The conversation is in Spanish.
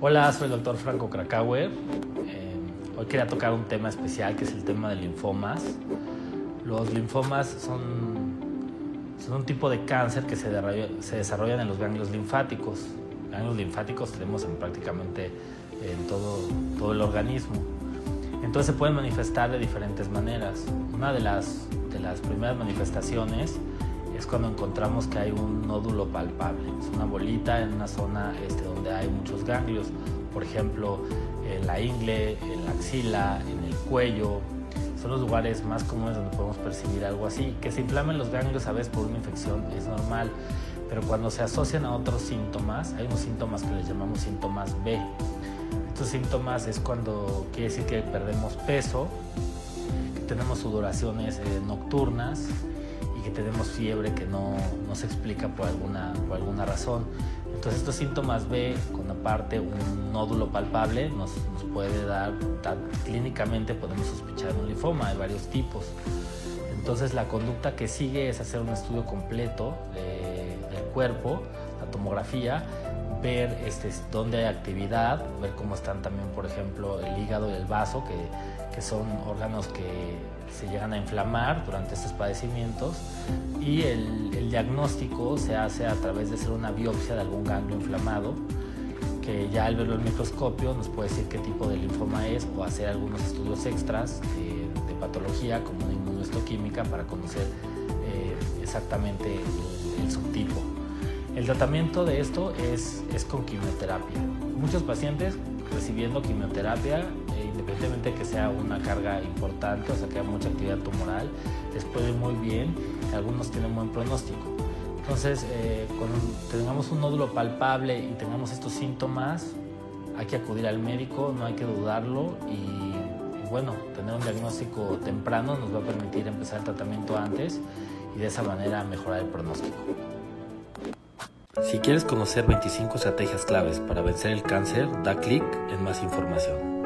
Hola, soy el doctor Franco Krakauer. Eh, hoy quería tocar un tema especial que es el tema de linfomas. Los linfomas son, son un tipo de cáncer que se, se desarrollan en los ganglios linfáticos. Ganglios linfáticos tenemos en prácticamente en todo, todo el organismo. Entonces se pueden manifestar de diferentes maneras. Una de las, de las primeras manifestaciones es cuando encontramos que hay un nódulo palpable. Es una bolita en una zona este, donde hay muchos ganglios, por ejemplo, en la ingle, en la axila, en el cuello. Son los lugares más comunes donde podemos percibir algo así. Que se inflamen los ganglios a veces por una infección es normal, pero cuando se asocian a otros síntomas, hay unos síntomas que les llamamos síntomas B. Estos síntomas es cuando quiere decir que perdemos peso, tenemos sudoraciones eh, nocturnas, que tenemos fiebre que no, no se explica por alguna, por alguna razón. Entonces estos síntomas B, con aparte un nódulo palpable, nos, nos puede dar, clínicamente podemos sospechar un linfoma de varios tipos. Entonces la conducta que sigue es hacer un estudio completo del cuerpo, la tomografía, ver este, dónde hay actividad, ver cómo están también, por ejemplo, el hígado y el vaso, que, son órganos que se llegan a inflamar durante estos padecimientos y el, diagnóstico se hace a través de hacer una biopsia de algún ganglio inflamado que ya al verlo en el microscopio nos puede decir qué tipo de linfoma es o hacer algunos estudios extras de, patología como una inmunohistoquímica para conocer eh, exactamente el subtipo. El tratamiento de esto es, es con quimioterapia. Muchos pacientes recibiendo quimioterapia, eh, independientemente de que sea una carga importante, o sea que haya mucha actividad tumoral, les puede ir muy bien, algunos tienen buen pronóstico. Entonces, eh, cuando tengamos un nódulo palpable y tengamos estos síntomas, hay que acudir al médico, no hay que dudarlo y, y bueno, tener un diagnóstico temprano nos va a permitir empezar el tratamiento antes y de esa manera mejorar el pronóstico. Si quieres conocer 25 estrategias claves para vencer el cáncer, da clic en más información.